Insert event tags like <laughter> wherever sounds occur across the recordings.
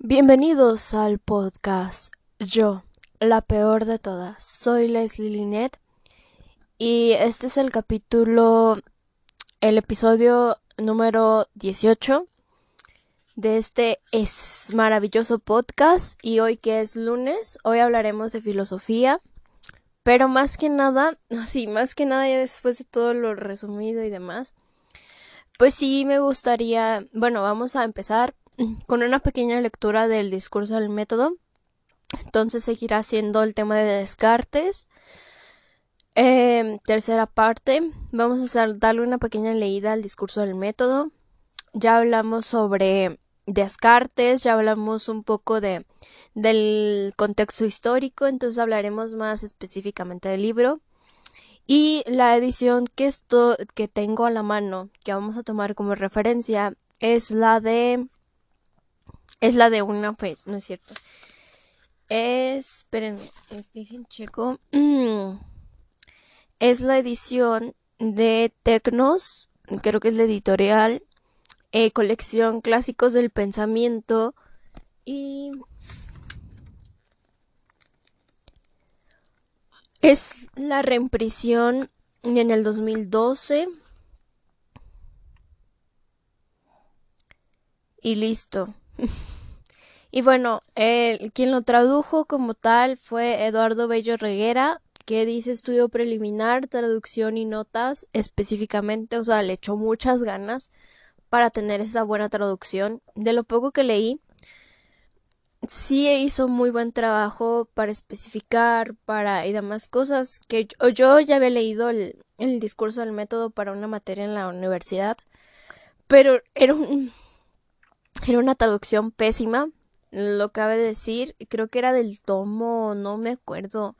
Bienvenidos al podcast. Yo, la peor de todas. Soy Leslie Linet y este es el capítulo, el episodio número 18 de este es maravilloso podcast y hoy que es lunes, hoy hablaremos de filosofía. Pero más que nada, <laughs> sí, más que nada ya después de todo lo resumido y demás, pues sí me gustaría, bueno, vamos a empezar con una pequeña lectura del discurso del método. Entonces seguirá siendo el tema de Descartes. Em, tercera parte, vamos a darle una pequeña leída al discurso del método. Ya hablamos sobre Descartes, ya hablamos un poco de, del contexto histórico, entonces hablaremos más específicamente del libro. Y la edición que, esto, que tengo a la mano, que vamos a tomar como referencia, es la de... Es la de una, pues, no es cierto. Es, espérenme, en checo. Es la edición de Tecnos, creo que es la editorial, eh, colección Clásicos del Pensamiento y Es la reimpresión en el 2012. Y listo. <laughs> y bueno, el, quien lo tradujo como tal fue Eduardo Bello Reguera, que dice estudio preliminar, traducción y notas específicamente, o sea, le echó muchas ganas para tener esa buena traducción. De lo poco que leí, sí hizo muy buen trabajo para especificar, para y demás cosas que yo, ya había leído el, discurso del método para una materia en la universidad, pero era un, era una traducción pésima, lo cabe decir, creo que era del tomo, no me acuerdo,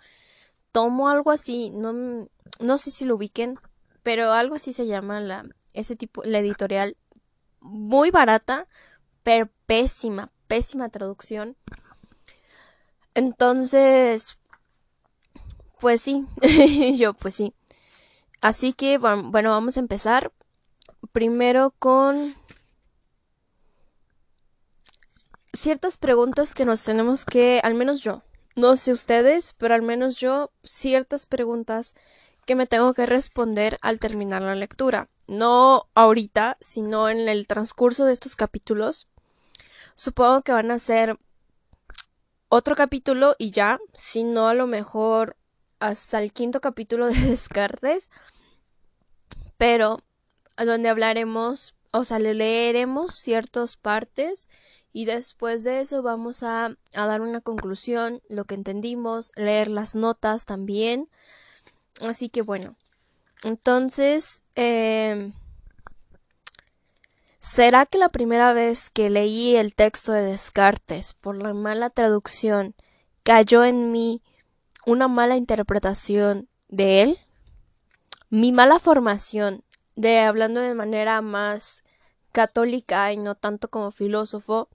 tomo algo así, no, no sé si lo ubiquen, pero algo así se llama la, ese tipo, la editorial, muy barata, pero pésima, pésima traducción. Entonces, pues sí, <laughs> yo pues sí. Así que, bueno, vamos a empezar primero con ciertas preguntas que nos tenemos que, al menos yo, no sé ustedes, pero al menos yo, ciertas preguntas que me tengo que responder al terminar la lectura. No ahorita, sino en el transcurso de estos capítulos. Supongo que van a ser otro capítulo y ya, si no a lo mejor hasta el quinto capítulo de <laughs> Descartes, pero donde hablaremos, o sea, leeremos ciertas partes y después de eso vamos a, a, dar una conclusión, lo que entendimos, leer las notas también. Así que bueno, entonces, eh, ¿Será que la primera vez que leí el texto de Descartes por la mala traducción cayó en mí una mala interpretación de él? Mi mala formación, de hablando de manera más católica y no tanto como filósofo,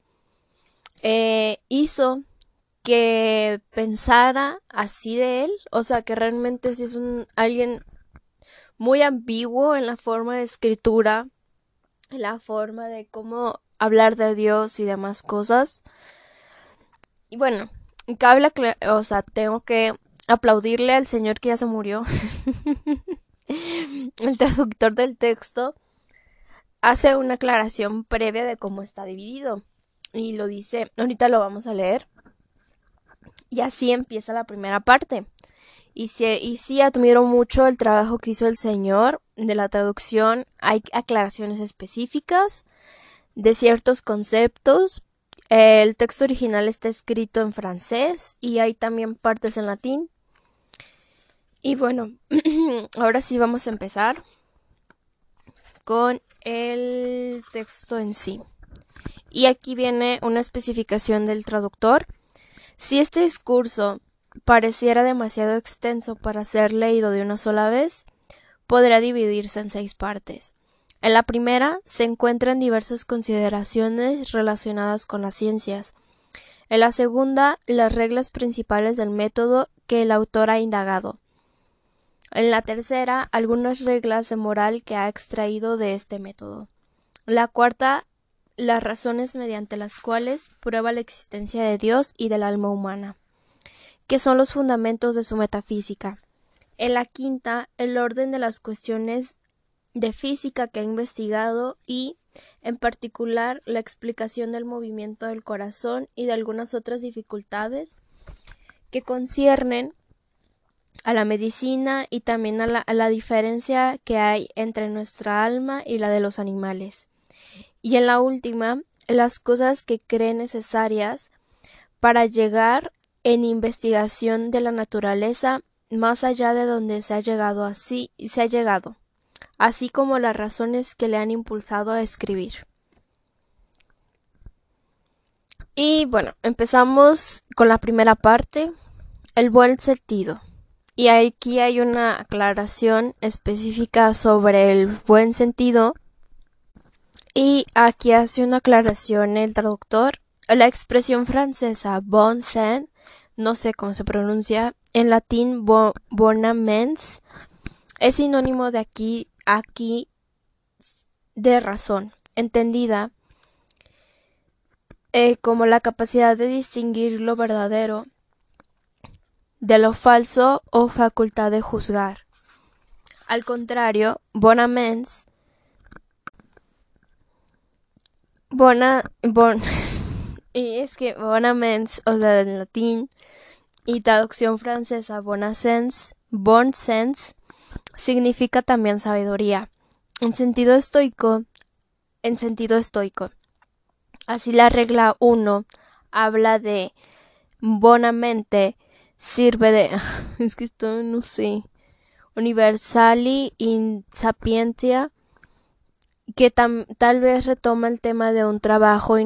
eh, hizo que pensara así de él, o sea que realmente si es un alguien muy ambiguo en la forma de escritura, la forma de cómo hablar de Dios y demás cosas. Y bueno, cabe o sea, tengo que aplaudirle al señor que ya se murió. <laughs> El traductor del texto hace una aclaración previa de cómo está dividido. Y lo dice, ahorita lo vamos a leer. Y así empieza la primera parte. Y sí, y sí admiro mucho el trabajo que hizo el señor de la traducción. Hay aclaraciones específicas de ciertos conceptos. El texto original está escrito en francés y hay también partes en latín. Y bueno, <clears throat> ahora sí vamos a empezar con el texto en sí. Y aquí viene una especificación del traductor. Si este discurso pareciera demasiado extenso para ser leído de una sola vez, podrá dividirse en seis partes. En la primera se encuentran diversas consideraciones relacionadas con las ciencias. En la segunda, las reglas principales del método que el autor ha indagado. En la tercera, algunas reglas de moral que ha extraído de este método. La cuarta, las razones mediante las cuales prueba la existencia de Dios y del alma humana, que son los fundamentos de su metafísica. En la quinta, el orden de las cuestiones de física que ha investigado y, en particular, la explicación del movimiento del corazón y de algunas otras dificultades que conciernen a la medicina y también a la, a la, diferencia que hay entre nuestra alma y la de los animales. Y en la última, las cosas que cree necesarias para llegar en investigación de la naturaleza más allá de donde se ha llegado así se ha llegado, así como las razones que le han impulsado a escribir. Y bueno, empezamos con la primera parte, el buen sentido. Y aquí hay una aclaración específica sobre el buen sentido. Y aquí hace una aclaración el traductor. La expresión francesa bon sens, no sé cómo se pronuncia, en latín bonamens, es sinónimo de aquí, aquí, de razón, entendida eh, como la capacidad de distinguir lo verdadero de lo falso o facultad de juzgar. Al contrario, bonamens bona bon <laughs> y es que bonamens, o sea, en latín y traducción francesa bonasens, bon sens significa también sabiduría. En sentido estoico, en sentido estoico. Así la regla 1 habla de bonamente sirve de <laughs> es que esto no sé universali in sapientia que tal vez retoma el tema de un trabajo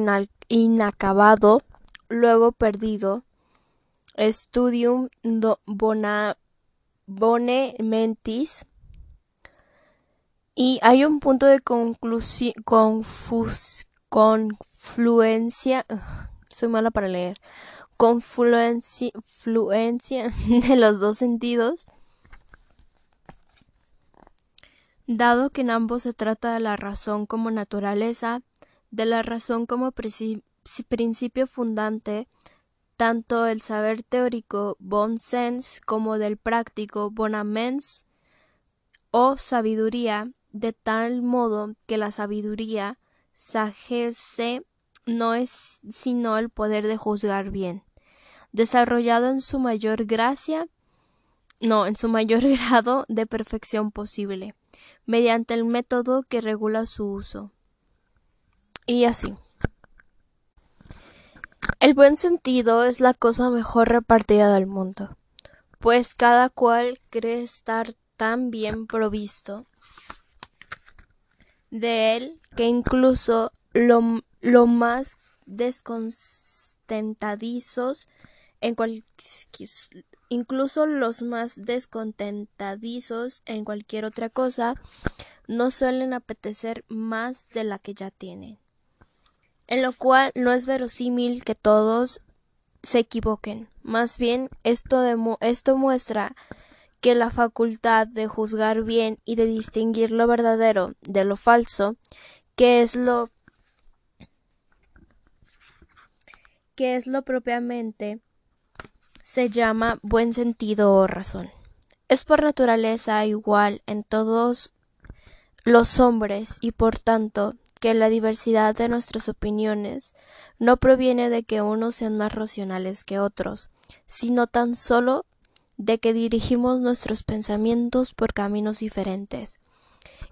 inacabado luego perdido. Studium bona bone mentis. Y hay un punto de confus confluencia soy mala para leer. Confluencia <laughs> de los dos sentidos, dado que en ambos se trata de la razón como naturaleza, de la razón como principio fundante, tanto el saber teórico bon sens como del práctico bonamens o sabiduría, de tal modo que la sabiduría sagesse no es sino el poder de juzgar bien. Desarrollado en su mayor gracia, no, en su mayor <laughs> grado de perfección posible, mediante el método que regula su uso. Y así. El buen sentido es la cosa mejor repartida del mundo, pues cada cual cree estar tan bien provisto de él que incluso lo, más descontentadizos en incluso los más descontentadizos en cualquier otra cosa no suelen apetecer más de la que ya tienen. En lo cual no es verosímil que todos se equivoquen. Más bien, esto, esto muestra que la facultad de juzgar bien y de distinguir lo verdadero de lo falso, que es lo que es lo propiamente se llama buen sentido o razón. Es por naturaleza igual en todos los hombres y por tanto que la diversidad de nuestras opiniones no proviene de que unos sean más racionales que otros, sino tan solo de que dirigimos nuestros pensamientos por caminos diferentes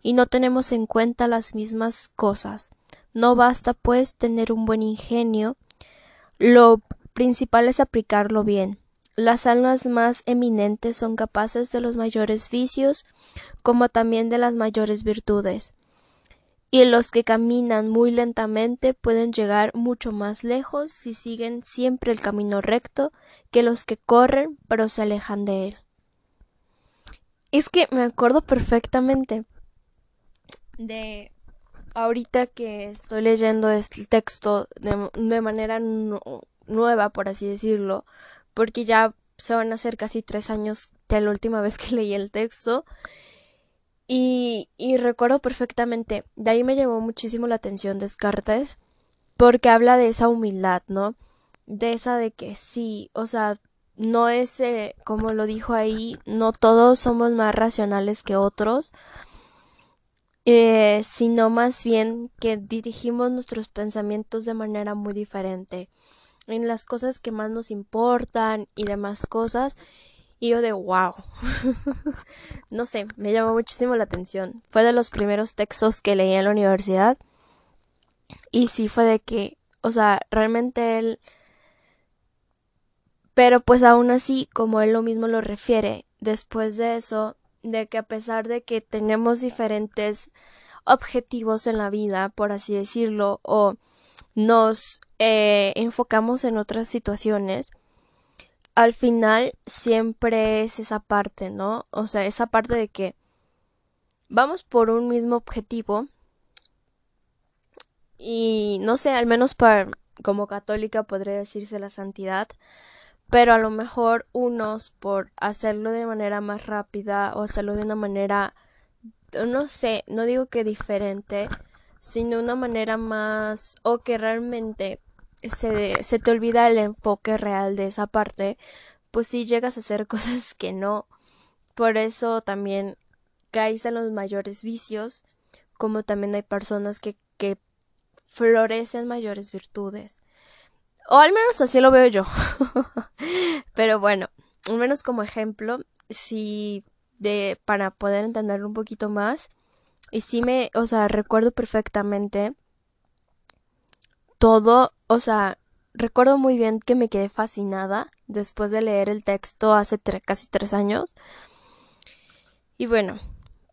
y no tenemos en cuenta las mismas cosas. No basta, pues, tener un buen ingenio, lo principal es aplicarlo bien. Las almas más eminentes son capaces de los mayores vicios como también de las mayores virtudes, y los que caminan muy lentamente pueden llegar mucho más lejos si siguen siempre el camino recto que los que corren pero se alejan de él. Es que me acuerdo perfectamente de ahorita que estoy leyendo este texto de, manera nueva, por así decirlo, porque ya se van a hacer casi tres años de la última vez que leí el texto. Y, y recuerdo perfectamente, de ahí me llamó muchísimo la atención Descartes, porque habla de esa humildad, ¿no? De esa de que sí, o sea, no es, eh, como lo dijo ahí, no todos somos más racionales que otros, eh, sino más bien que dirigimos nuestros pensamientos de manera muy diferente en las cosas que más nos importan y demás cosas. Y yo de wow. <laughs> no sé, me llamó muchísimo la atención. Fue de los primeros textos que leí en la universidad. Y sí fue de que, o sea, realmente él... Pero pues aún así, como él lo mismo lo refiere, después de eso, de que a pesar de que tenemos diferentes objetivos en la vida, por así decirlo, o nos eh, enfocamos en otras situaciones, al final siempre es esa parte, ¿no? O sea, esa parte de que vamos por un mismo objetivo y no sé, al menos para como católica podría decirse la santidad, pero a lo mejor unos por hacerlo de manera más rápida o hacerlo de una manera no sé, no digo que diferente, sino una manera más o que realmente se, se te olvida el enfoque real de esa parte, pues sí llegas a hacer <laughs> cosas que no. Por eso también caes en los mayores vicios, como también hay personas que, que florecen mayores virtudes. O al menos así lo veo yo. <laughs> Pero bueno, al menos como ejemplo, si de para poder entenderlo un poquito más. Y sí me, o sea, recuerdo perfectamente todo, o sea, recuerdo muy bien que me quedé fascinada después de leer el texto hace casi tres años. Y bueno,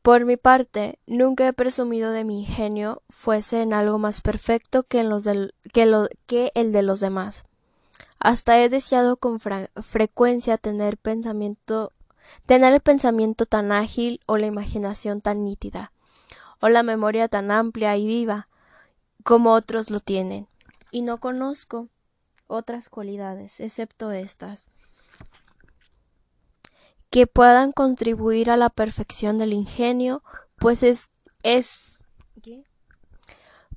por mi parte, nunca he presumido de mi ingenio fuese en algo más perfecto que, en los del, que, lo, que el de los demás. Hasta he deseado con frecuencia tener pensamiento tener el pensamiento tan ágil o la imaginación tan nítida, o la memoria tan amplia y viva como otros lo tienen, y no conozco otras cualidades, excepto estas, que puedan contribuir a la perfección del ingenio, pues es, es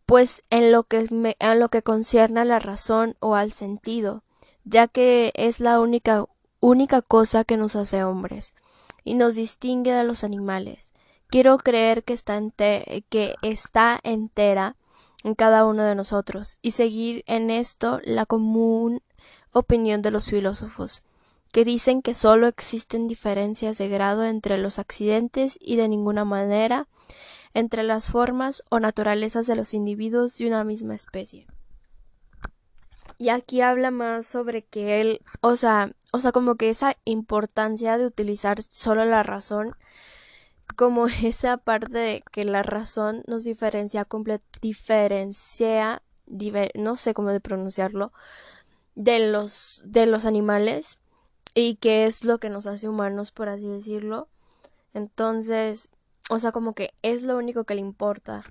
pues en lo que en lo que concierne a la razón o al sentido, ya que es la única única cosa que nos hace hombres y nos distingue de los animales. Quiero creer que está, que está entera en cada uno de nosotros y seguir en esto la común opinión de los filósofos, que dicen que sólo existen diferencias de grado entre los accidentes y de ninguna manera entre las formas o naturalezas de los individuos de una misma especie. Y aquí habla más sobre que él, o sea, o sea, como que esa importancia de utilizar solo la razón, como <laughs> esa parte de que la razón nos diferencia, diferencia, no sé cómo de pronunciarlo, de los, de los animales y que es lo que nos hace humanos, por así decirlo. Entonces, o sea, como que es lo único que le importa,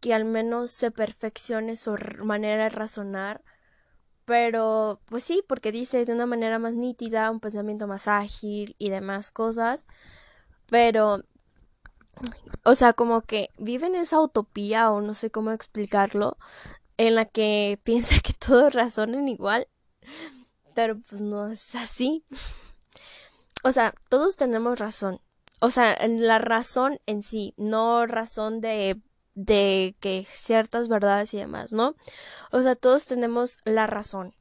que al menos se perfeccione su manera de razonar pero, pues sí, porque dice de una manera más nítida, un pensamiento más ágil y demás cosas. Pero, o sea, como que vive en esa utopía o no sé cómo explicarlo, en la que <laughs> piensa que todos razonen igual. Pero pues no es así. O sea, todos tenemos razón. O sea, la razón en sí, no razón de de que ciertas verdades y demás, ¿no? O sea, todos tenemos la razón,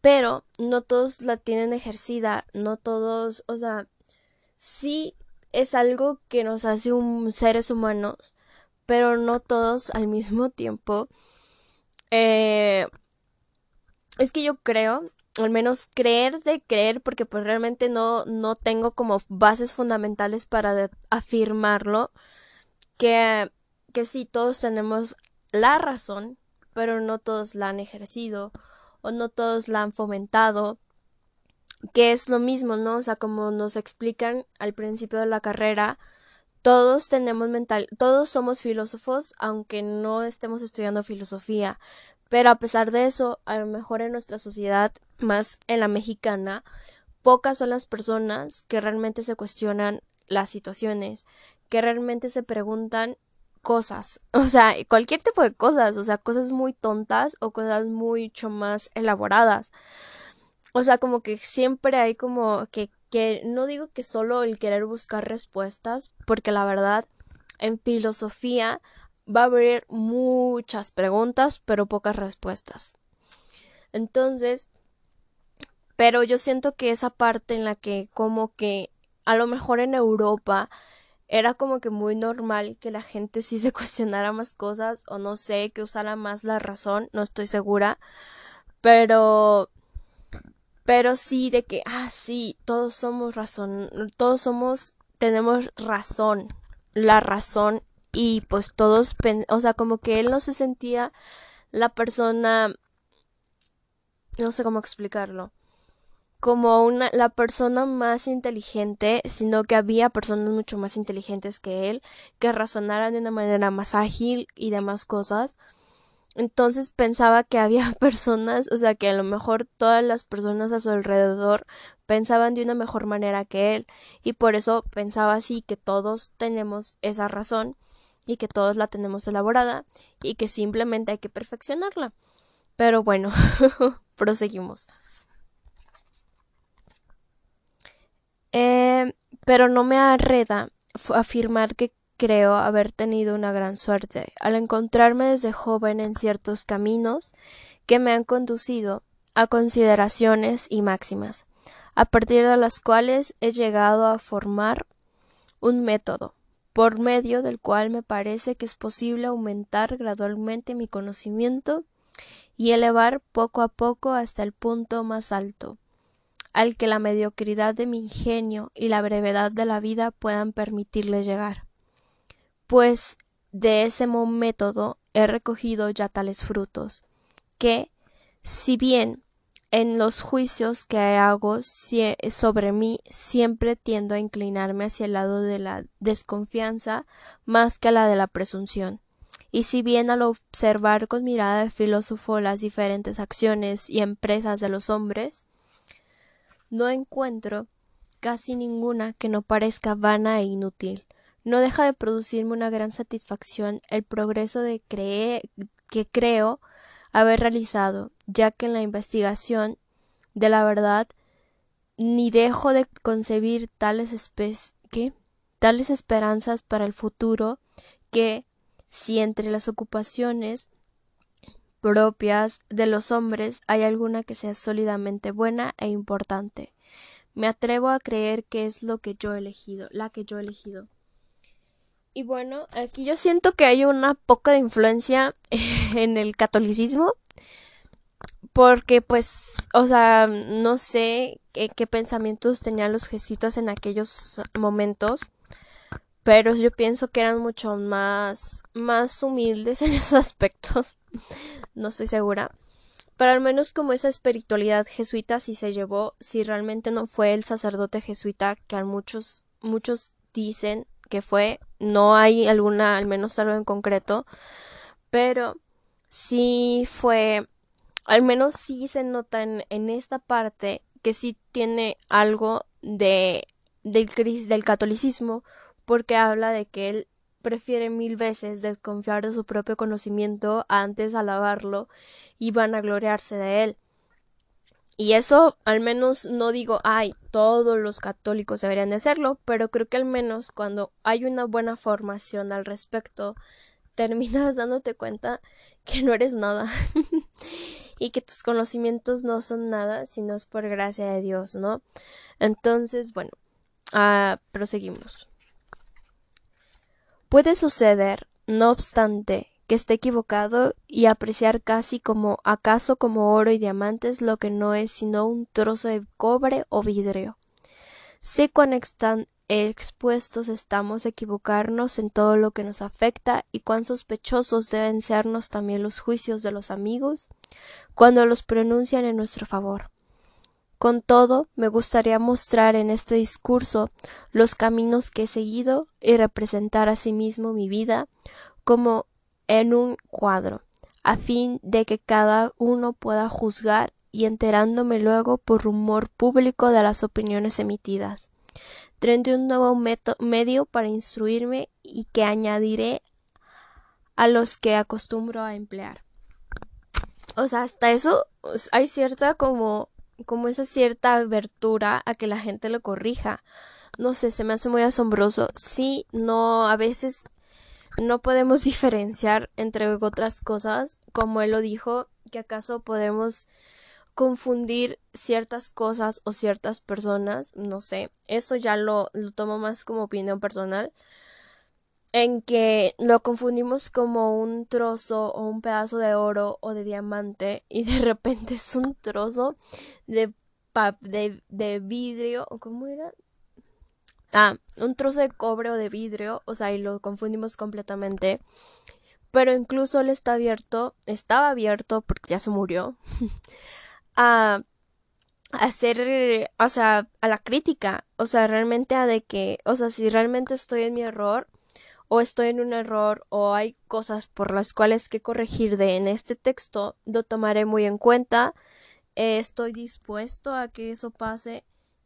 pero no todos la tienen ejercida, no todos, o sea, sí es algo que nos hace un seres humanos, pero no todos al mismo tiempo. Eh, es que yo creo, al menos creer de creer, porque pues realmente no, no tengo como bases fundamentales para afirmarlo, que que sí, todos tenemos la razón, pero no todos la han ejercido o no todos la han fomentado, que es lo mismo, ¿no? O sea, como nos explican al principio de la carrera, todos tenemos mental, todos somos filósofos, aunque no estemos estudiando filosofía, pero a pesar de eso, a lo mejor en nuestra sociedad, más en la mexicana, pocas son las personas que realmente se cuestionan las situaciones, que realmente se preguntan cosas, <laughs> o sea, cualquier tipo de cosas, o sea, cosas muy tontas o cosas mucho más elaboradas. O sea, como que siempre hay como que, que no digo que solo el querer buscar respuestas, porque la verdad, en filosofía va a haber muchas preguntas, pero pocas respuestas. Entonces, pero yo siento que esa parte en la que como que a lo mejor en Europa era como que muy normal que la gente sí se <laughs> cuestionara más cosas o no sé, que usara más la razón, no estoy segura, pero pero sí de que ah sí, todos somos razón, todos somos tenemos razón, la razón y pues todos, o sea, como que él no se sentía la persona no sé cómo explicarlo como una la persona más inteligente, sino que había personas mucho más inteligentes que él que razonaran de una manera más ágil y demás cosas. Entonces pensaba que había <laughs> personas, o sea, que a lo mejor todas las personas a su alrededor pensaban de una mejor manera que él y por eso pensaba así que todos tenemos esa razón y que todos la tenemos elaborada y que simplemente hay que perfeccionarla. Pero bueno, <laughs> proseguimos. Eh, pero no me arreda afirmar que creo haber tenido una gran suerte al encontrarme desde joven en ciertos caminos que me han conducido a consideraciones y máximas, a partir de las cuales he llegado a formar un método, por medio del cual me parece que es posible aumentar gradualmente mi conocimiento y elevar poco a poco hasta el punto más alto, al que la mediocridad de mi ingenio y la brevedad de la vida puedan permitirle llegar. Pues de ese método he recogido ya tales frutos, que, si bien en los juicios que hago sobre mí siempre tiendo a inclinarme hacia el lado de la desconfianza más que a la de la presunción. Y si bien al observar con mirada de filósofo las diferentes acciones y empresas de los hombres, no encuentro casi ninguna que no parezca vana e inútil. No deja de producirme una gran satisfacción el progreso de creer que creo haber realizado, ya que en la investigación de la verdad ni dejo de concebir tales tales esperanzas para el futuro que si entre las ocupaciones propias de los hombres hay alguna que sea sólidamente buena e importante. Me atrevo a creer que es lo que yo he elegido, la que yo he elegido. Y bueno, aquí yo siento que hay una poca de influencia <laughs> en el catolicismo, porque pues, o sea, no sé qué, qué pensamientos tenían los jesuitas en aquellos momentos pero yo pienso que eran mucho más más humildes <laughs> en esos aspectos no estoy segura pero al menos como esa espiritualidad jesuita sí se llevó si realmente no fue el sacerdote jesuita que a muchos muchos dicen que fue no hay alguna al menos algo en concreto pero sí fue al menos sí se nota en, esta parte que sí tiene algo de del, catolicismo porque habla de que él prefiere mil veces desconfiar de su propio conocimiento antes alabarlo y van a gloriarse de él. Y eso al menos no digo, ay, todos los católicos deberían de hacerlo, pero creo que al menos cuando hay una buena formación al respecto, <laughs> terminas dándote cuenta que no eres nada <laughs> y que tus conocimientos no son nada, sino es por gracia de Dios, ¿no? Entonces, bueno, ah, proseguimos. Puede suceder, no obstante, que esté equivocado y apreciar casi como acaso como oro y diamantes lo que no es sino un trozo de cobre o vidrio. Sé cuán expuestos estamos a equivocarnos en todo lo que nos afecta y cuán sospechosos deben sernos también los juicios de los amigos cuando los pronuncian en nuestro favor. Con todo, me gustaría mostrar en este discurso los caminos que he seguido y representar asimismo mi vida como en un cuadro, a fin de que cada uno pueda juzgar y enterándome luego por rumor público de las opiniones emitidas. Tendré un nuevo medio para instruirme y que añadiré a los que acostumbro a emplear. O sea, hasta eso hay cierta como como esa cierta abertura a que la gente lo corrija. No sé, se me hace muy asombroso. Sí, no, a veces no podemos <laughs> diferenciar entre otras cosas, como él lo dijo, que acaso podemos confundir ciertas cosas o ciertas personas, no sé, eso ya lo, lo tomo más como opinión personal, en que lo confundimos como un trozo o un pedazo de oro o de diamante y de <laughs> repente es un trozo de, de, de vidrio, ¿cómo era? Ah, un trozo de cobre o de vidrio, o sea, y lo confundimos completamente. Pero incluso él está abierto, estaba abierto porque ya se murió, <laughs> a hacer, o sea, a la crítica, o sea, realmente a de que, o sea, si realmente estoy en mi error, o estoy en un error o hay cosas por las cuales que corregir de en este texto, lo tomaré muy en cuenta. Eh, estoy dispuesto a que eso pase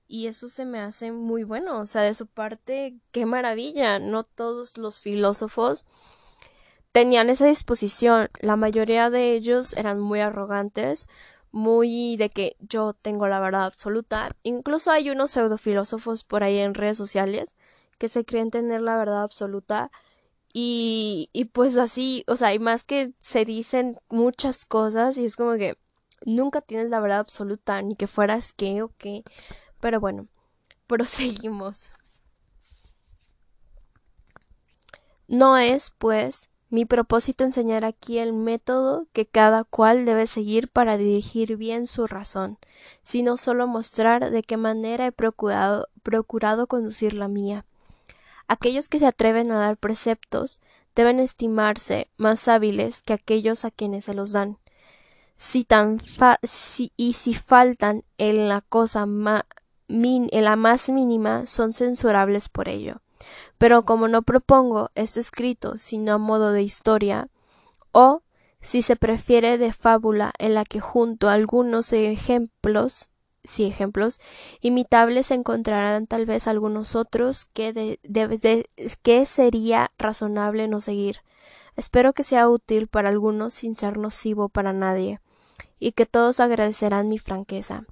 y eso se me hace muy bueno. O sea, de su parte, qué maravilla. No todos los filósofos tenían esa disposición. La mayoría de ellos eran muy arrogantes, muy de que yo tengo la verdad absoluta. Incluso hay unos pseudofilósofos por ahí en redes sociales que se creen tener la verdad absoluta y, y pues así, o sea, y más que se dicen muchas cosas y es como que nunca tienes la verdad absoluta, ni que fueras qué o qué, pero bueno, <laughs> proseguimos. No es, pues, mi propósito enseñar aquí el método que cada cual debe seguir para dirigir bien su razón, sino solo mostrar de qué manera he procurado, conducir la mía. Aquellos que se atreven a dar preceptos deben estimarse más hábiles que aquellos a quienes se los dan. Si tan y si faltan en la cosa en la más mínima son censurables por ello. Pero como no propongo este escrito sino a modo de historia, o si se prefiere de fábula en la que junto a algunos ejemplos sí ejemplos imitables encontrarán tal vez algunos otros que, que sería razonable no seguir. Espero que sea útil para algunos sin ser nocivo para nadie y que todos agradecerán mi franqueza.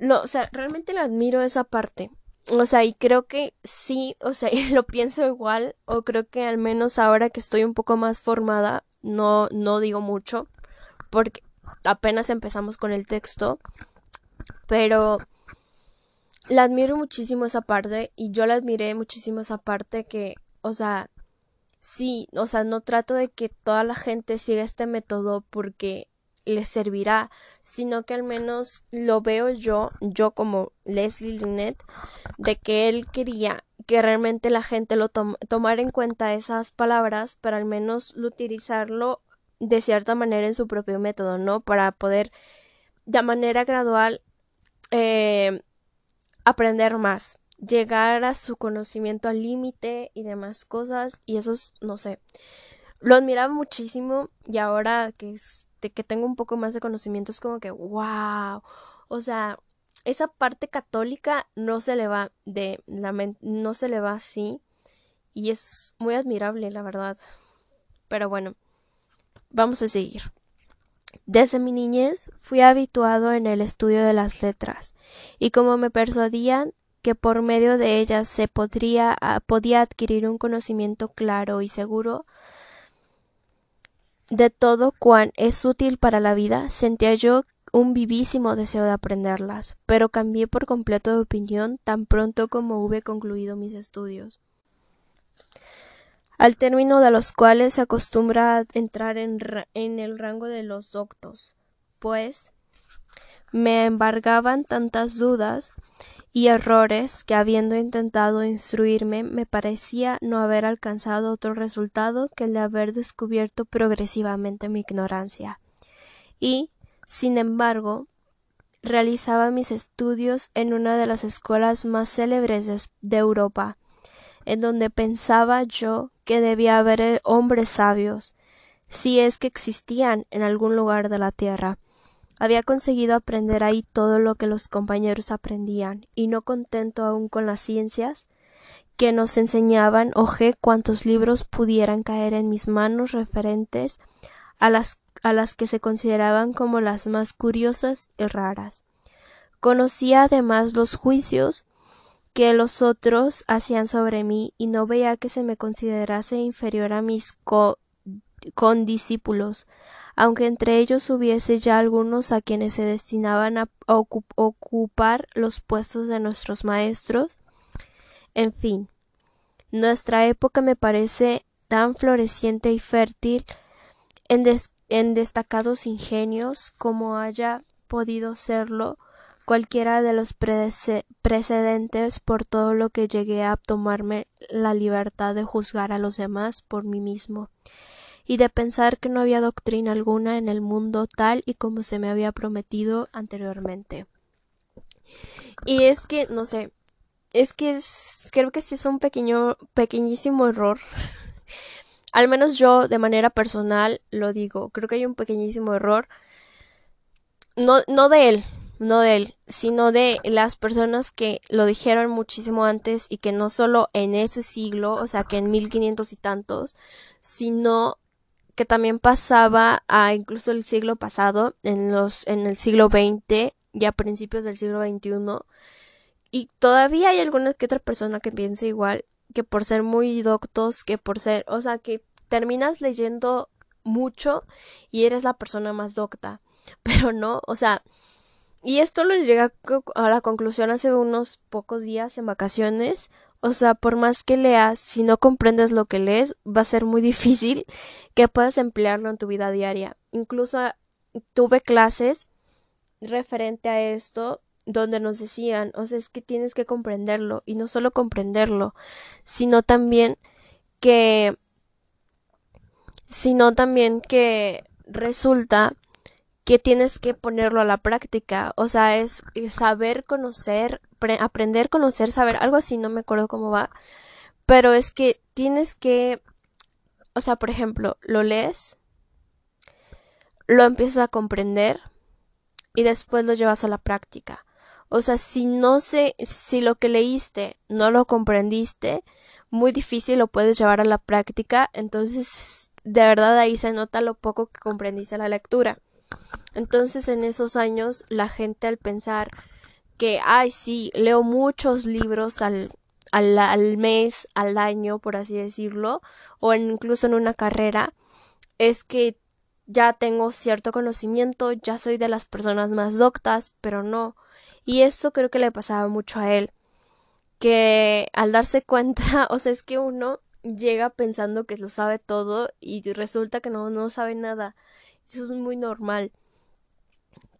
No, o sea, realmente le admiro esa parte. O sea, y creo que sí, o sea, <laughs> y lo pienso igual, o creo que al menos ahora que estoy un poco más formada, no, no digo mucho, porque apenas empezamos con el texto, pero la admiro muchísimo esa parte y yo la admiré muchísimo esa parte que, o sea, sí, o sea, no trato de que toda la gente siga este método porque les servirá, sino que al menos lo veo yo, yo como Leslie Lynette, de que él quería que realmente la gente lo tomara en cuenta esas palabras para al menos utilizarlo de cierta manera en su propio método, ¿no? Para poder de manera gradual eh, aprender más, llegar a su conocimiento al límite y demás cosas y eso es, no sé, lo admiraba muchísimo y ahora que, este, que tengo un poco más de conocimiento es como que, wow, o sea, esa parte católica no se le va de la no se le va así y es muy admirable la verdad. Pero bueno vamos a seguir. Desde mi niñez fui habituado en el estudio de las letras, y como me persuadían que por medio de ellas se podría, ah, podía adquirir un conocimiento claro y seguro de todo cuán es útil para la vida, sentía yo un vivísimo deseo de aprenderlas, pero cambié por completo de opinión tan pronto como hube concluido mis estudios. Al término de los cuales se acostumbra a entrar en, el rango de los doctos, pues me embargaban tantas dudas y errores que habiendo intentado instruirme me parecía no haber alcanzado otro resultado que el de haber descubierto progresivamente mi ignorancia. Y, sin embargo, realizaba mis estudios en una de las escuelas más célebres de Europa, en donde pensaba yo que debía haber eh, hombres sabios, si es que existían en algún lugar de la tierra. Había conseguido aprender ahí todo lo que los compañeros aprendían, y no contento aún con las ciencias, que nos enseñaban hojé cuantos libros pudieran caer en mis manos referentes a las, a las que se consideraban como las más curiosas y raras. Conocía además los juicios que los otros hacían sobre mí y no veía que se me considerase inferior a mis condiscípulos, aunque entre ellos hubiese ya algunos a quienes se destinaban a ocupar los puestos de nuestros maestros. En fin, nuestra época me parece tan floreciente y fértil en, en destacados ingenios como haya podido serlo cualquiera de los precedentes por todo lo que llegué a tomarme la libertad de juzgar a los demás por mí mismo y de pensar que no había doctrina alguna en el mundo tal y como se me había prometido anteriormente. Y es que, no sé, es que creo que sí es un pequeño, pequeñísimo error. <laughs> Al menos yo, de manera personal, lo digo. Creo que hay un pequeñísimo error. No, no de él, no de él, sino de las personas que lo dijeron muchísimo antes y que no solo en ese siglo, o sea, que en 1500 y tantos, sino que también pasaba a incluso el siglo pasado, en los en el siglo XX y a principios del siglo XXI, y todavía hay alguna que otra persona que piensa igual, que por ser muy doctos, que por ser, o sea, que terminas leyendo mucho y eres la persona más docta, <laughs> pero no, o sea, y esto lo llega a la conclusión hace unos pocos días en vacaciones. O sea, por más que leas, si no comprendes lo que lees, va a ser muy difícil <laughs> que puedas emplearlo en tu vida diaria. Incluso ah, tuve clases referente a esto donde nos decían, o sea, es que tienes que comprenderlo y no solo comprenderlo, sino también que sino también que resulta que tienes que ponerlo a la práctica, o sea, es, saber conocer, aprender, conocer, saber, algo así, no me acuerdo cómo va, pero es que tienes que, o sea, por ejemplo, lo lees, lo empiezas a comprender y después lo llevas a la práctica. O sea, si no sé, si lo que leíste no lo comprendiste, muy difícil lo puedes llevar a la práctica, entonces de verdad ahí se nota lo poco que comprendiste la lectura. Entonces en esos años la gente al pensar que, ay, sí, leo muchos libros al, al, al mes, al año, por así decirlo, o incluso en una carrera, es que ya tengo cierto conocimiento, ya soy de las personas más doctas, pero no. Y esto creo que le pasaba mucho a él, que al darse <laughs> cuenta, o sea, es que uno llega pensando que lo sabe todo y resulta que no, no sabe nada. Eso es muy normal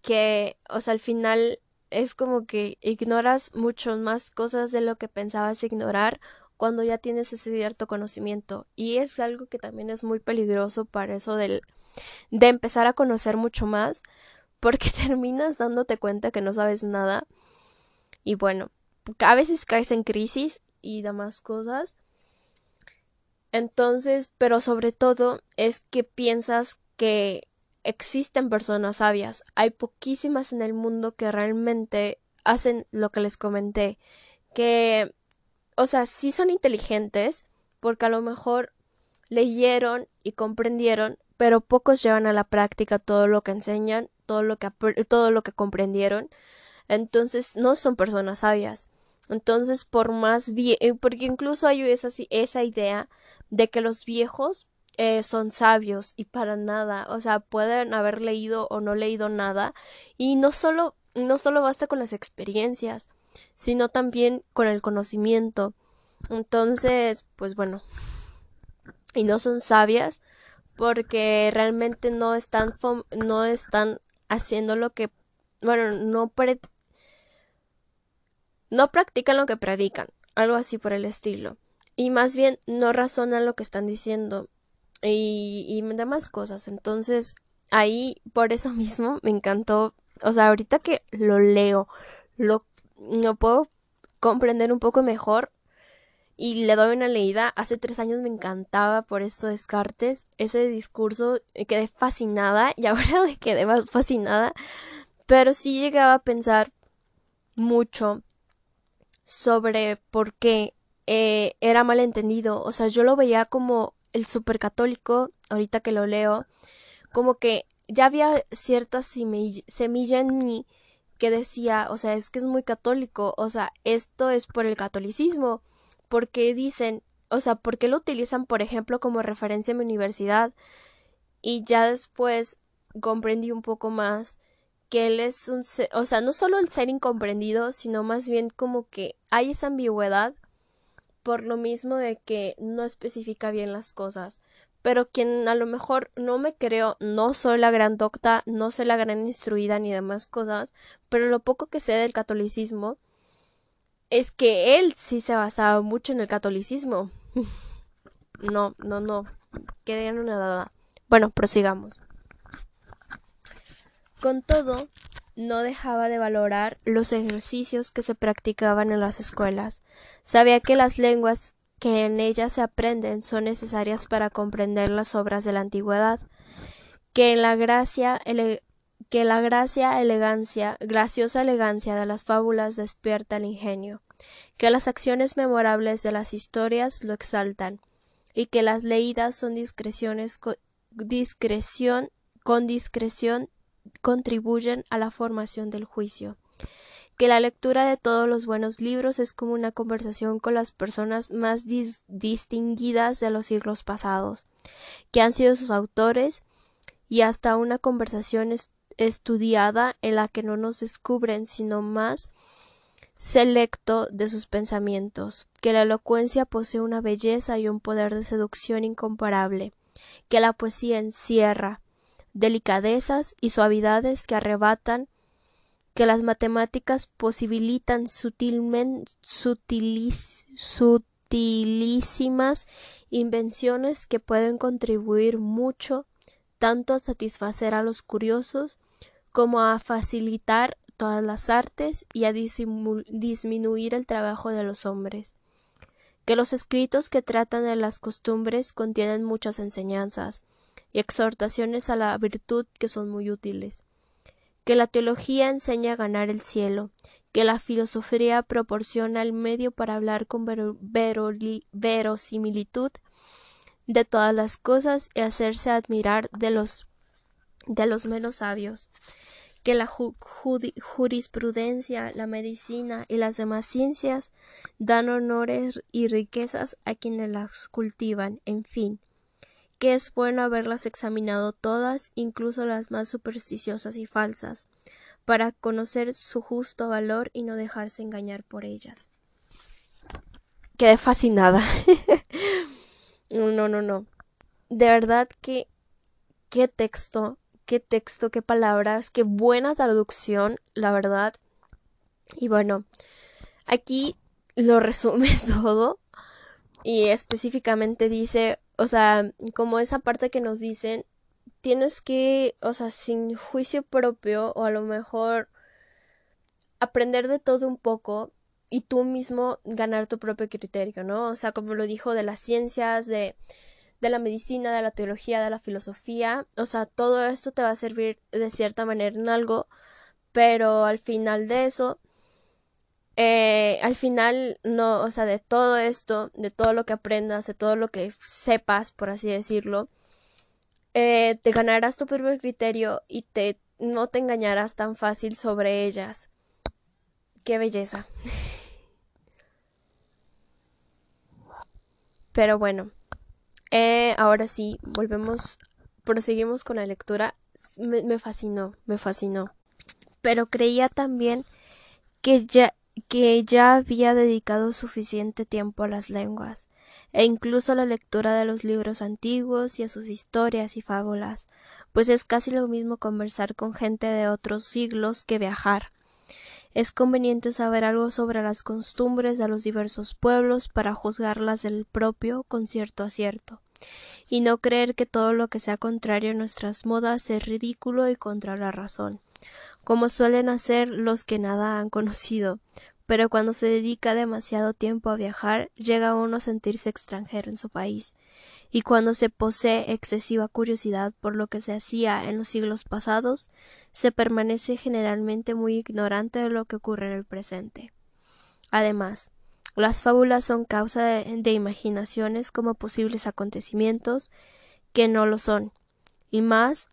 que, o sea, al final es como que ignoras mucho más cosas de lo que pensabas ignorar cuando ya tienes ese cierto conocimiento. Y es algo que también es muy peligroso para eso del, de empezar a conocer mucho más, porque <laughs> terminas dándote cuenta que no sabes nada. Y bueno, a veces caes en crisis y demás cosas. Entonces, pero sobre todo es que piensas que existen personas sabias. Hay poquísimas en el mundo que realmente hacen lo que les comenté. Que, o sea, sí son inteligentes porque a lo mejor leyeron y comprendieron, pero pocos llevan a la práctica todo lo que enseñan, todo lo que, todo lo que comprendieron. Entonces no son personas sabias. Entonces, por más bien, porque incluso hay esa, esa idea de que los viejos eh, son sabios y para nada, o sea, pueden haber leído o no leído nada y no solo no solo basta con las experiencias, sino también con el conocimiento. Entonces, pues bueno, y no son sabias porque realmente no están no están haciendo lo que bueno, no no practican lo que predican, algo así por el estilo. Y más bien no razonan lo que están diciendo y, y demás cosas. Entonces, ahí, por eso <laughs> mismo, me encantó. O sea, ahorita que lo leo, lo, lo puedo comprender un poco mejor y le doy una leída. Hace tres años me encantaba por esto Descartes, ese discurso, me quedé fascinada y <laughs> ahora me quedé más fascinada. Pero sí llegaba a pensar mucho sobre por qué eh, era malentendido. O sea, yo lo veía como el supercatólico, ahorita que lo leo, como que ya había cierta semilla en mí que decía, o sea, es que es muy católico, o sea, esto es por el catolicismo, porque dicen, o sea, ¿por qué lo utilizan, por ejemplo, como referencia en mi universidad? Y ya después comprendí un poco más que él es un, o sea, no solo el ser incomprendido, sino más bien como que hay esa ambigüedad por lo mismo de que no especifica bien las cosas. Pero quien a lo mejor no me creo, no soy la gran docta, no soy la gran instruida ni demás cosas, pero lo poco que sé del catolicismo es que él sí se basaba mucho en el catolicismo. <laughs> no, no, no. Quedé en una dada. Bueno, prosigamos. Con todo, no dejaba de valorar los ejercicios que se practicaban en las escuelas. Sabía que las lenguas que en ellas se aprenden son necesarias para comprender las obras de la antigüedad, que en la gracia elegancia, graciosa elegancia de las fábulas despierta el ingenio, que las acciones memorables de las historias lo exaltan, y que las leídas son discreciones discreción con discreción contribuyen a la formación del juicio. Que la lectura de todos los buenos libros es como una conversación con las personas más distinguidas de los siglos pasados, que han sido sus autores, y hasta una conversación estudiada en la que no nos descubren sino más selecto de sus pensamientos, que la elocuencia posee una belleza y un poder de seducción incomparable, que la poesía encierra delicadezas y suavidades que arrebatan que las matemáticas posibilitan sutilísimas invenciones que pueden contribuir mucho tanto a satisfacer a los curiosos como a facilitar todas las artes y a disminuir el trabajo de los hombres. Que los escritos que tratan de las costumbres contienen muchas enseñanzas y exhortaciones a la virtud que son muy útiles. Que la teología enseña a ganar el cielo, que la filosofía proporciona el medio para hablar con verosimilitud de todas las cosas y hacerse admirar de los de los menos sabios, que la jurisprudencia, la medicina y las demás ciencias dan honores y riquezas a quienes las cultivan, en fin, que es bueno haberlas examinado todas, incluso las más supersticiosas y falsas, para conocer su justo valor y no dejarse engañar por ellas. Quedé fascinada. <laughs> no, no, no. De verdad que qué texto, qué texto, qué palabras, qué buena traducción, la verdad. Y bueno, aquí lo resume <laughs> todo y específicamente dice o sea, como esa parte que nos dicen, tienes que, o sea, sin juicio propio o a lo mejor aprender de todo un poco y tú mismo ganar tu propio criterio, ¿no? O sea, como lo dijo de las ciencias, de, de la medicina, de la teología, de la filosofía, o sea, todo esto te va a servir de cierta manera en algo, pero al final de eso eh, al final, no, o sea, de todo esto, de todo lo que aprendas, de todo lo que sepas, por así decirlo, eh, te ganarás tu propio criterio y te, no te engañarás tan fácil sobre ellas. Qué belleza. <laughs> Pero bueno, eh, ahora sí, volvemos, proseguimos con la lectura. me fascinó, me fascinó. Pero creía también que ya que ya había dedicado suficiente tiempo a las lenguas, e incluso a la lectura de los libros antiguos y a sus historias y fábulas, pues es casi lo mismo conversar con gente de otros siglos que viajar. Es conveniente saber algo sobre las costumbres de los diversos pueblos para juzgarlas del propio con cierto acierto, y no creer que todo lo que sea contrario a nuestras modas es ridículo y contra la razón, como suelen hacer los que nada han conocido, pero cuando se dedica demasiado tiempo a viajar, llega uno a sentirse extranjero en su país, y cuando se posee excesiva curiosidad por lo que se hacía en los siglos pasados, se permanece generalmente muy ignorante de lo que ocurre en el presente. Además, Las fábulas son causa de, imaginaciones como posibles acontecimientos que no lo son. Y más,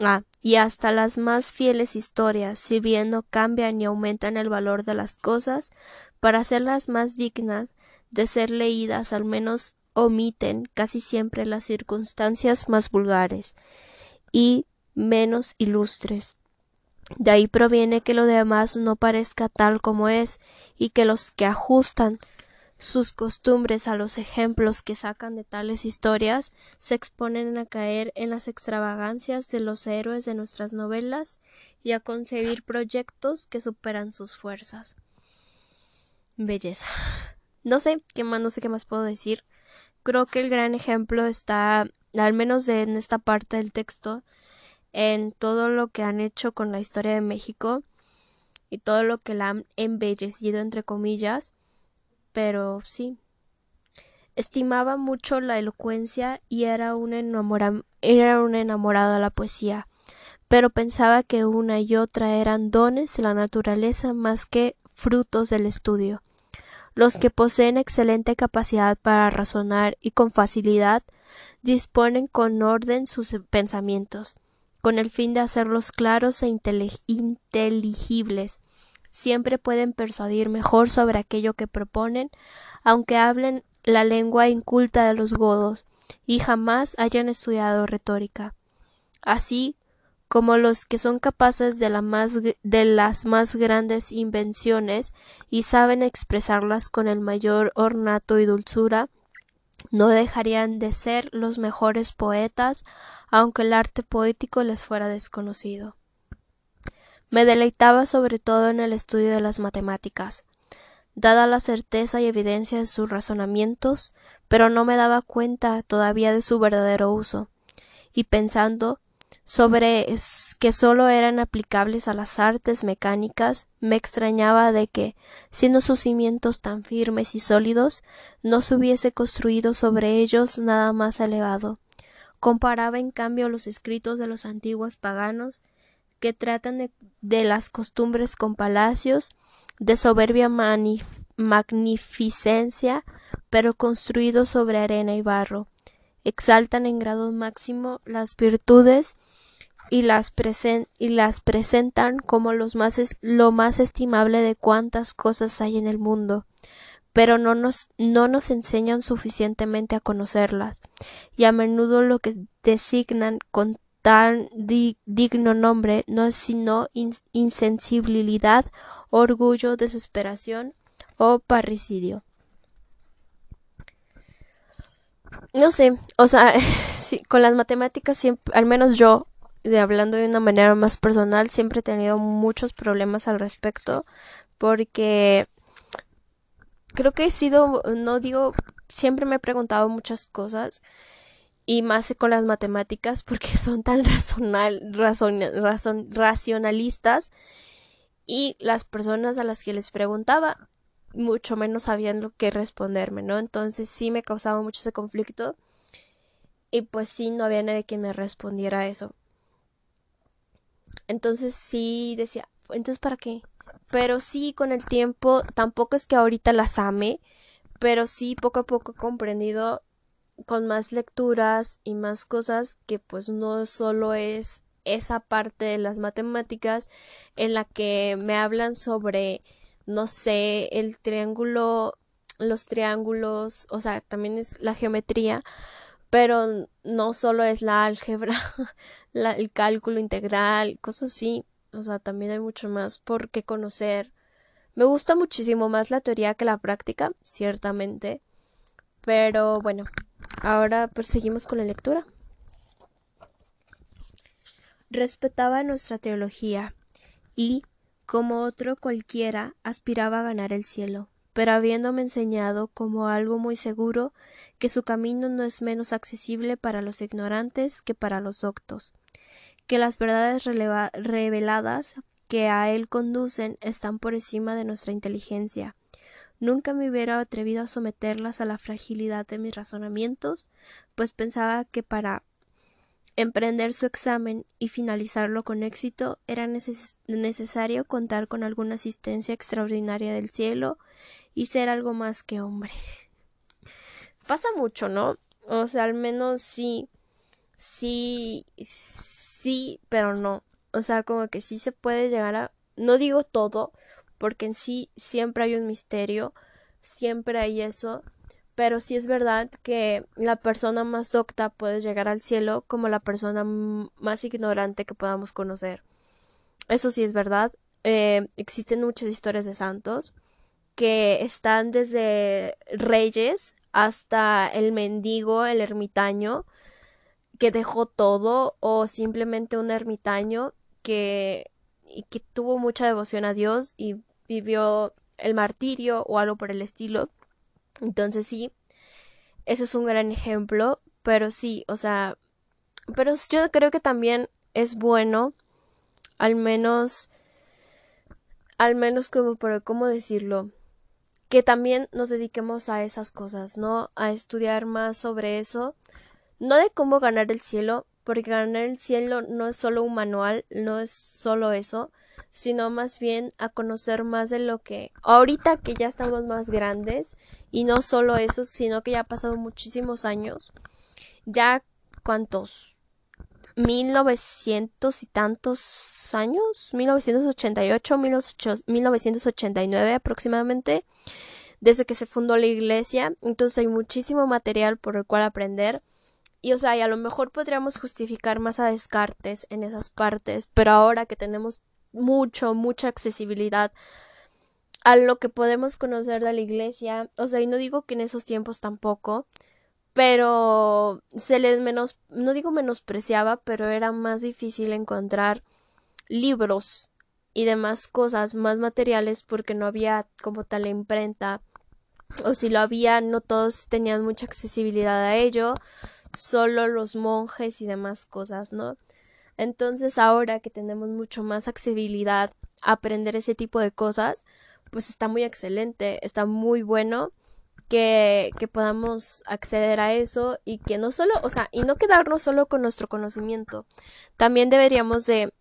ah, y hasta las más fieles historias, si bien no cambian ni aumentan el valor de las cosas, para hacerlas más dignas de ser leídas al menos omiten casi siempre las circunstancias más vulgares y menos ilustres. De ahí proviene que lo demás no parezca tal como es y que los que ajustan sus costumbres a los ejemplos que sacan de tales historias se exponen a caer en las extravagancias de los héroes de nuestras novelas y a concebir proyectos que superan sus fuerzas. Belleza. No sé qué más, no sé qué más puedo decir. Creo que el gran ejemplo está, al menos en esta parte del texto, en todo lo que han hecho con la historia de México y todo lo que la han embellecido entre comillas, pero sí. Estimaba mucho la elocuencia y era un era un enamorado de la poesía, pero pensaba que una y otra eran dones de la naturaleza más que frutos del estudio. Los que poseen excelente capacidad para razonar y con facilidad disponen con orden sus pensamientos, con el fin de hacerlos claros e inteligibles. Siempre pueden persuadir mejor sobre aquello que proponen, aunque hablen la lengua inculta de los godos y jamás hayan estudiado retórica. Así como los que son capaces de, las más grandes invenciones y saben expresarlas con el mayor ornato y dulzura, no dejarían de ser los mejores poetas, aunque el arte poético les fuera desconocido. Me deleitaba sobre todo en el estudio de las matemáticas, dada la certeza y evidencia de sus razonamientos, pero no me daba cuenta todavía de su verdadero uso, y pensando sobre que sólo eran aplicables a las artes mecánicas, me extrañaba de que, siendo sus cimientos tan firmes y sólidos, no se hubiese construido sobre ellos nada más elevado. Comparaba en cambio los escritos de los antiguos paganos, que tratan de, las costumbres con palacios, de soberbia magnificencia, pero construidos sobre arena y barro, exaltan en grado máximo las virtudes y las, y las presentan como los más lo más estimable de cuantas cosas hay en el mundo, pero no nos, no nos enseñan suficientemente a conocerlas, y a menudo lo que designan con tan digno nombre no es sino insensibilidad, orgullo, desesperación o parricidio. no sé, o sea, <laughs> con las matemáticas siempre, al menos yo, de hablando de una manera más personal, siempre he tenido muchos problemas al respecto, porque creo que he sido, no digo, siempre me he preguntado muchas cosas y más con las matemáticas porque <laughs> son tan razonal, razon, razon, racionalistas y las personas a las que les preguntaba mucho menos sabían lo que responderme, ¿no? Entonces sí me causaba mucho ese conflicto y pues sí no había nadie que me respondiera eso. Entonces sí decía, entonces ¿para qué? Pero sí con el tiempo, tampoco es que ahorita las ame, pero sí poco a poco he comprendido con más lecturas y más cosas que pues no solo es esa parte de las matemáticas en la que me hablan sobre no sé, el triángulo, los triángulos, o sea, también es la geometría, pero no solo es la álgebra, <laughs> el cálculo integral, cosas así, o sea, también hay mucho más por qué conocer. Me gusta muchísimo más la teoría que la práctica, ciertamente, pero bueno, ahora proseguimos con la lectura. Respetaba nuestra teología y como otro cualquiera, aspiraba a ganar el cielo, pero habiéndome enseñado como algo muy seguro que su camino no es menos accesible para los ignorantes que para los doctos, que las verdades reveladas que a él conducen están por encima de nuestra inteligencia. Nunca me hubiera atrevido a someterlas a la fragilidad de mis razonamientos, pues pensaba que para emprender su examen y finalizarlo con éxito, era necesario contar con alguna asistencia extraordinaria del cielo y ser algo más que hombre. <laughs> Pasa mucho, ¿no? O sea, al menos sí, sí, sí, pero no. O sea, como que sí se puede llegar a... No digo todo, porque en sí siempre hay un misterio, siempre hay eso, pero sí es verdad que la persona más docta puede llegar al cielo como la persona más ignorante que podamos conocer. Eso sí es verdad. Eh, existen muchas historias de santos que están desde reyes hasta el mendigo, el ermitaño, que dejó todo, o simplemente un ermitaño que, que tuvo mucha devoción a Dios y vivió el martirio o algo por el estilo. Entonces sí, eso es un gran ejemplo, pero sí, o sea, pero yo creo que también es bueno, al menos, al menos como, por cómo decirlo, que también nos dediquemos a esas cosas, ¿no? A estudiar más sobre eso, no de cómo ganar el cielo, porque ganar el cielo no es solo un manual, no es solo eso, sino más bien a conocer más de lo que ahorita que ya estamos más grandes y no solo eso, sino que ya ha pasado muchísimos años, ya cuántos 1900 y tantos años, 1988, 1989 aproximadamente, desde que se fundó la iglesia, entonces hay muchísimo material por el cual aprender. Y o sea, y a lo mejor podríamos justificar más a Descartes en esas partes, pero ahora que tenemos mucho, mucha accesibilidad a lo que podemos conocer de la iglesia. O sea, y no digo que en esos tiempos tampoco, pero se les menos, no digo menospreciaba, pero era más difícil encontrar libros y demás cosas, más materiales, porque no había como tal imprenta, o si lo había, no todos tenían mucha accesibilidad a ello, solo los monjes y demás cosas, ¿no? Entonces ahora que tenemos mucho más accesibilidad a aprender ese tipo de cosas, pues está muy excelente, está muy bueno que, que podamos acceder a eso y que no solo, o sea, y no quedarnos solo con nuestro conocimiento, también deberíamos de,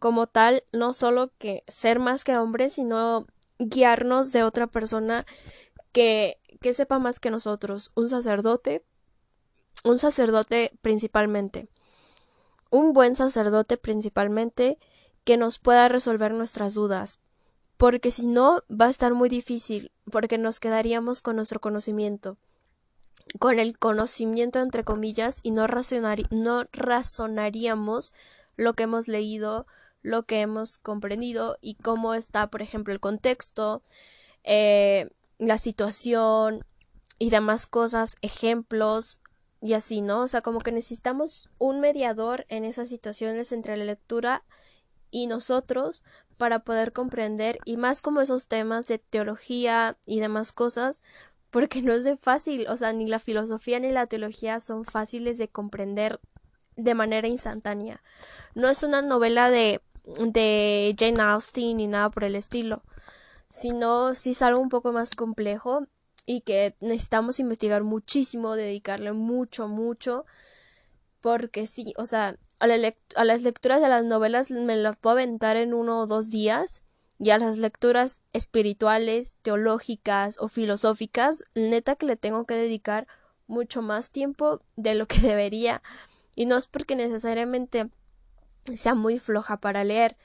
como tal, no solo que ser más que hombres, sino guiarnos de otra persona que, que sepa más que nosotros, un sacerdote, un sacerdote principalmente un buen sacerdote principalmente que nos pueda resolver nuestras dudas, porque si no va a estar muy difícil, porque nos quedaríamos con nuestro conocimiento, con el conocimiento entre comillas, y no, no razonaríamos lo que hemos leído, lo que hemos comprendido y cómo está, por ejemplo, el contexto, eh, la situación y demás cosas, ejemplos, y así, ¿no? O sea, como que necesitamos un mediador en esas situaciones entre la lectura y nosotros para poder comprender y más como esos temas de teología y demás cosas, porque no es de fácil, o sea, ni la filosofía ni la teología son fáciles de comprender de manera instantánea. No es una novela de, de Jane Austen ni nada por el estilo, sino si es algo un poco más complejo y que necesitamos investigar muchísimo, dedicarle mucho, mucho, porque sí, o sea, a, a, las lecturas de las novelas me las puedo aventar en uno o dos días, y a las lecturas espirituales, teológicas o filosóficas, neta que le tengo que dedicar mucho más tiempo de lo que <laughs> debería, y no es porque necesariamente sea muy floja para leer,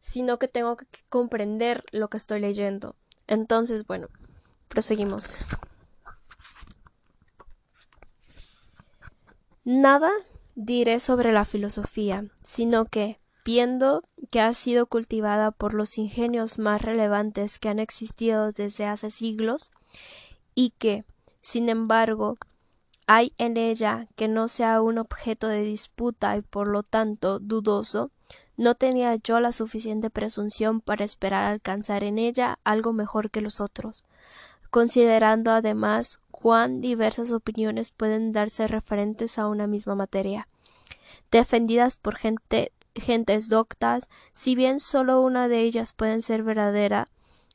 sino que tengo que comprender lo que estoy leyendo. Entonces, bueno, Proseguimos. Nada diré sobre la filosofía, sino que, viendo que ha sido cultivada por los ingenios más relevantes que han existido desde hace siglos, y que, sin embargo, hay en ella que no sea un objeto de disputa y por lo tanto dudoso, no tenía yo la suficiente presunción para esperar alcanzar en ella algo mejor que los otros, considerando además cuán diversas opiniones pueden darse referentes a una misma materia, defendidas por gente, gentes doctas, si bien solo una de ellas puede ser verdadera,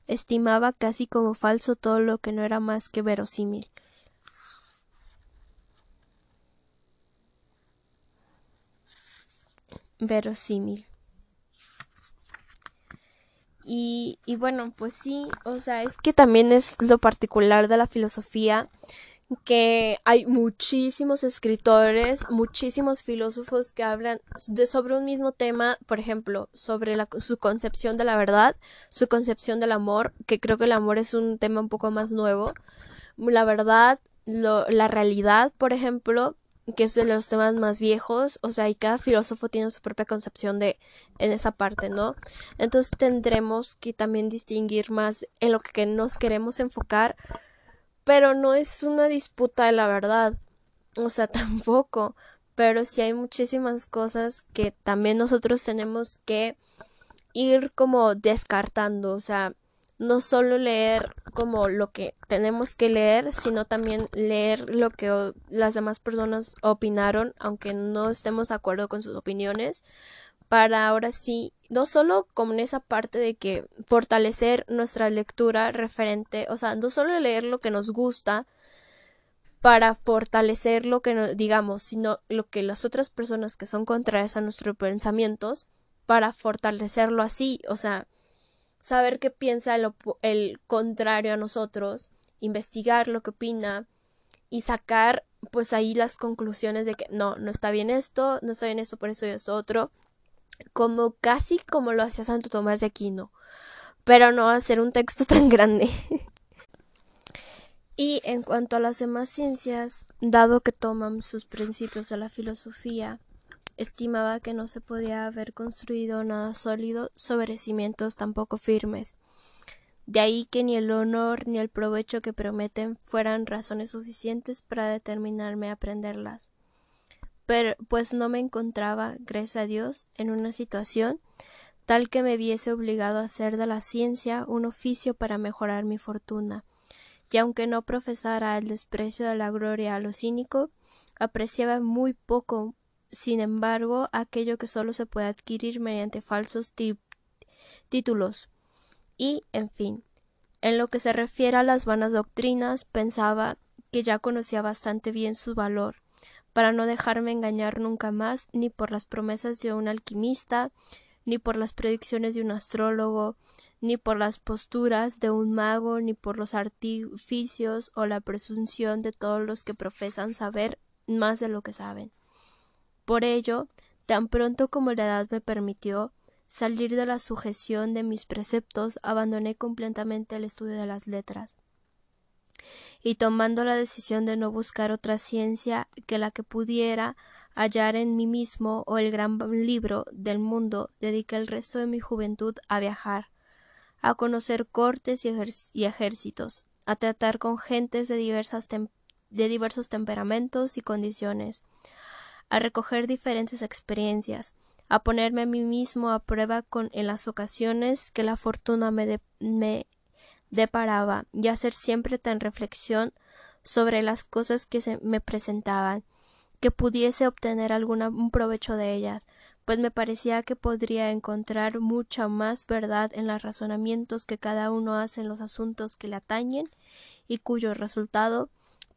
estimaba casi como falso todo lo que no era más que verosímil. verosímil. Y, y bueno, pues sí, o sea, es que también es lo particular de la filosofía que hay muchísimos escritores, muchísimos filósofos que hablan de sobre un mismo tema, por ejemplo, sobre la, su concepción de la verdad, su concepción del amor, que creo que el amor es un tema un poco más nuevo, la verdad, la realidad, por ejemplo, que es de los temas más viejos, o sea, y cada filósofo tiene su propia concepción de en esa parte, ¿no? Entonces tendremos que también distinguir más en lo que nos queremos enfocar pero no es una disputa de la verdad, o sea, <laughs> tampoco, pero sí hay muchísimas cosas que también nosotros tenemos que ir como descartando, o sea, no solo leer como lo que tenemos que leer, sino también leer lo que las demás personas opinaron, aunque no estemos de acuerdo con sus opiniones, para ahora sí, no solo como esa parte de que fortalecer nuestra lectura referente, o sea, no solo leer lo que nos gusta para fortalecer lo que digamos, sino lo que las otras personas que son contrarias a nuestros pensamientos, para fortalecerlo así, o sea, saber qué piensa el, el contrario a nosotros, investigar lo que opina y sacar pues ahí las conclusiones de que no, no está bien esto, no está bien esto, por eso y esto otro, como casi como lo hacía Santo Tomás de Aquino, pero no hacer un texto <laughs> tan grande. y en cuanto a las demás ciencias, dado que toman sus principios de la filosofía, estimaba que no se podía haber construido nada sólido sobre cimientos tampoco firmes. De ahí que ni el honor ni el provecho que prometen fueran razones suficientes para determinarme a aprenderlas pero pues no me encontraba, gracias a Dios, en una situación tal que me viese obligado a hacer de la ciencia un oficio para mejorar mi fortuna. Y aunque no profesara el desprecio de la gloria a lo cínico, apreciaba muy poco, sin embargo, aquello que solo se puede adquirir mediante falsos títulos. Y, en fin, en lo que se refiere a las vanas doctrinas, pensaba que ya conocía bastante bien su valor, para no dejarme engañar nunca más ni por las promesas de un alquimista, ni por las predicciones de un astrólogo, ni por las posturas de un mago, ni por los artificios o la presunción de todos los que profesan saber más de lo que saben. Por ello, tan pronto como la edad me permitió salir de la sujeción de mis preceptos, abandoné completamente el estudio de las letras. Y tomando la decisión de no buscar otra ciencia que la que pudiera hallar en mí mismo o el gran libro del mundo, dediqué el resto de mi juventud a viajar, a conocer cortes y, ejércitos, a tratar con gentes de, diversos temperamentos y condiciones, a recoger diferentes experiencias, a ponerme a mí mismo a prueba con en las ocasiones que la fortuna me, me deparaba y hacer siempre tan reflexión sobre las cosas que se me presentaban que pudiese obtener algún provecho de ellas, pues me parecía que podría encontrar mucha más verdad en los razonamientos que cada uno hace en los asuntos que le atañen y cuyo resultado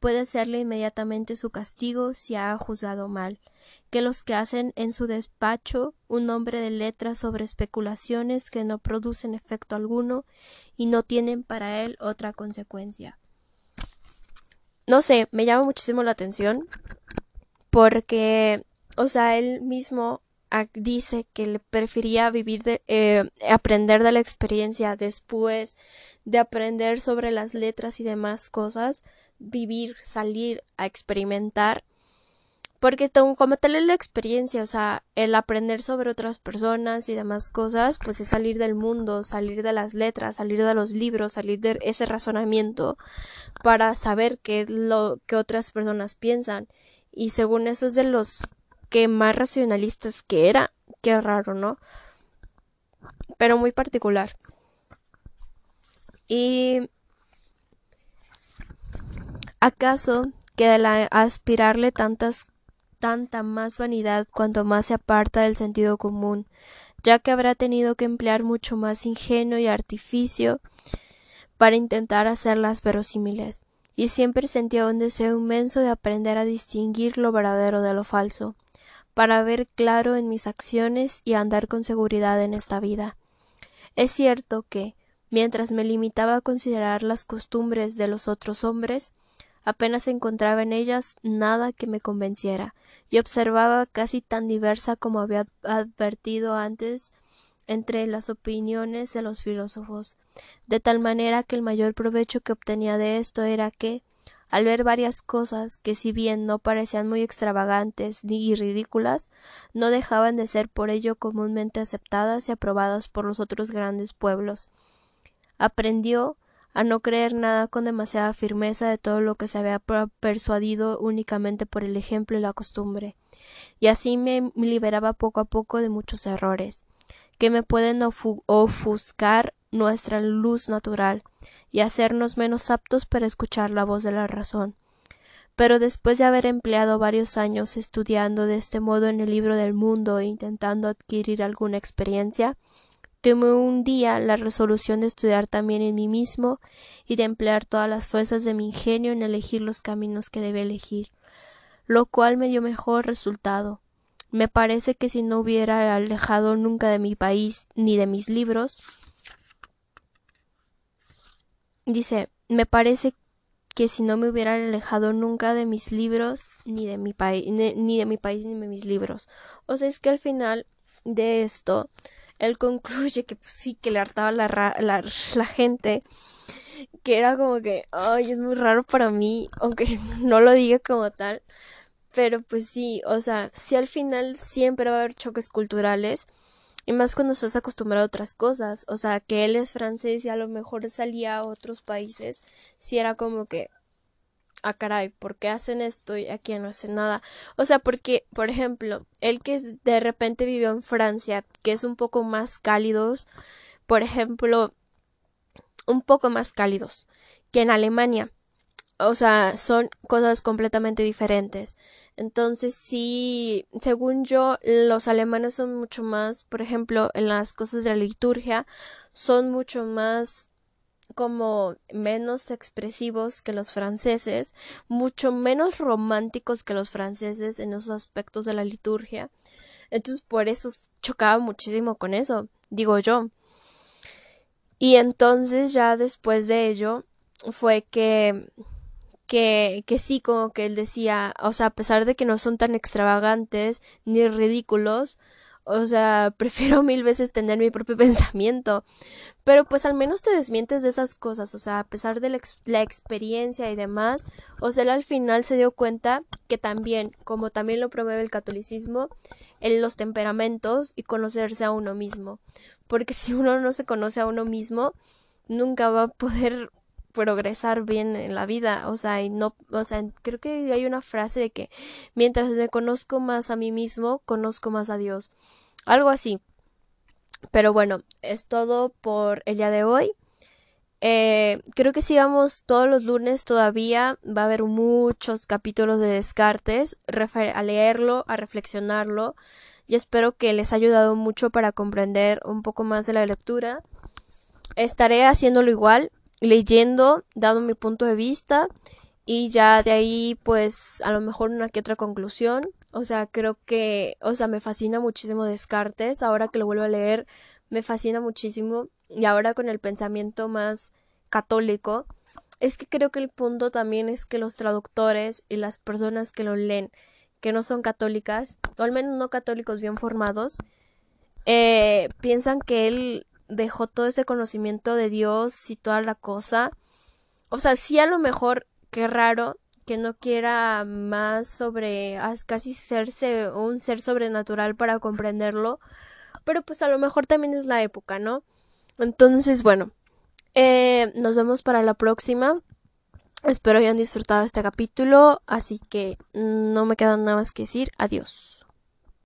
puede serle inmediatamente su castigo si ha juzgado mal, que los que hacen en su despacho un nombre de letras sobre especulaciones que no producen efecto alguno y no tienen para él otra consecuencia. No sé, me llama muchísimo la atención porque, o sea, él mismo dice que le prefería vivir de eh, aprender de la experiencia después de aprender sobre las letras y demás cosas vivir, salir a experimentar, porque como tal es la experiencia, o sea, el aprender sobre otras personas y demás cosas, pues es salir del mundo, salir de las letras, salir de los libros, salir de ese razonamiento para saber qué lo que otras personas piensan. Y según eso es de los que más racionalistas que era, qué raro, ¿no? Pero muy particular. Y ¿Acaso que al aspirarle tantas tanta más vanidad cuanto más se aparta del sentido común, ya que habrá tenido que emplear mucho más ingenio y artificio para intentar hacerlas verosímiles, y siempre sentía un deseo inmenso de aprender a distinguir lo verdadero de lo falso, para ver claro en mis acciones y andar con seguridad en esta vida. Es cierto que, mientras me limitaba a considerar las costumbres de los otros hombres, apenas encontraba en ellas nada que me convenciera, y observaba casi tan diversa como había advertido antes entre las opiniones de los filósofos, de tal manera que el mayor provecho que obtenía de esto era que, al ver varias cosas que si bien no parecían muy extravagantes ni ridículas, no dejaban de ser por ello comúnmente aceptadas y aprobadas por los otros grandes pueblos. Aprendió a no creer nada con demasiada firmeza de todo lo que se había persuadido únicamente por el ejemplo y la costumbre, y así me liberaba poco a poco de muchos errores, que me pueden ofuscar nuestra luz natural y hacernos menos aptos para escuchar la voz de la razón. Pero después de haber empleado varios años estudiando de este modo en el libro del mundo e intentando adquirir alguna experiencia, Tomé un día la resolución de estudiar también en mí mismo y de emplear todas las fuerzas de mi ingenio en elegir los caminos que debe elegir, lo cual me dio mejor resultado. Me parece que si no hubiera alejado nunca de mi país ni de mis libros, dice, me parece que si no me hubiera alejado nunca de mis libros ni de mi país ni de mi país ni de mis libros. O sea, es que al final de esto él <laughs> concluye que pues sí, que le hartaba la, la, la gente, que era como que, ay, es muy raro para mí, aunque <laughs> no lo diga como tal, pero pues sí, o sea, sí al final siempre va a haber choques culturales, y más cuando estás acostumbrado a otras cosas, o sea, que él es francés y a lo mejor salía a otros países, sí era como que, ah, caray, ¿por qué hacen esto y aquí no hacen nada? O sea, porque, por ejemplo, él que de repente vivió en Francia, que es un poco más cálidos, por ejemplo, un poco más cálidos que en Alemania. O sea, son cosas completamente diferentes. Entonces, sí, según yo, los alemanes son mucho más, por ejemplo, en las cosas de la liturgia, son mucho más como menos expresivos que los franceses, mucho menos románticos que los franceses en esos aspectos de la liturgia. Entonces por eso chocaba muchísimo con eso, digo yo. Y entonces ya después de ello fue que que, sí, como que él decía, o sea, a pesar de que no son tan extravagantes ni ridículos, o sea, <laughs> prefiero mil veces tener mi propio <laughs> pensamiento. Pero pues al menos te desmientes de esas cosas, o sea, a pesar de la, experiencia y demás, o sea, él al final se dio cuenta que también, como también lo promueve el catolicismo, en los temperamentos y conocerse a uno mismo. Porque <laughs> si uno no se conoce a uno mismo, nunca va a poder progresar bien en la vida, o sea, y no, o sea, creo que hay una frase de que mientras me conozco más a mí mismo, conozco más a Dios. Algo así. Pero bueno, es todo por el día de hoy. Eh, creo que si vamos todos los lunes todavía va a haber muchos capítulos de Descartes a leerlo, a reflexionarlo y espero que les haya ayudado mucho para comprender un poco más de la lectura. Estaré haciéndolo igual, leyendo, dando mi punto de vista y ya de ahí pues a lo mejor una que otra conclusión. O sea, creo que, o sea, me fascina muchísimo Descartes, ahora que lo vuelvo a leer, me fascina muchísimo y ahora con el pensamiento más católico, es que creo que el punto también es que los traductores y las personas que lo leen, que no son católicas, o al menos no católicos bien formados, eh, piensan que él dejó todo ese conocimiento de Dios y toda la cosa. O sea, sí a lo mejor, qué raro que no quiera más sobre casi serse un ser sobrenatural para comprenderlo, pero pues a lo mejor también es la época, ¿no? Entonces, bueno, eh, nos vemos para la próxima. Espero hayan disfrutado este capítulo, así que no me queda nada más que decir adiós.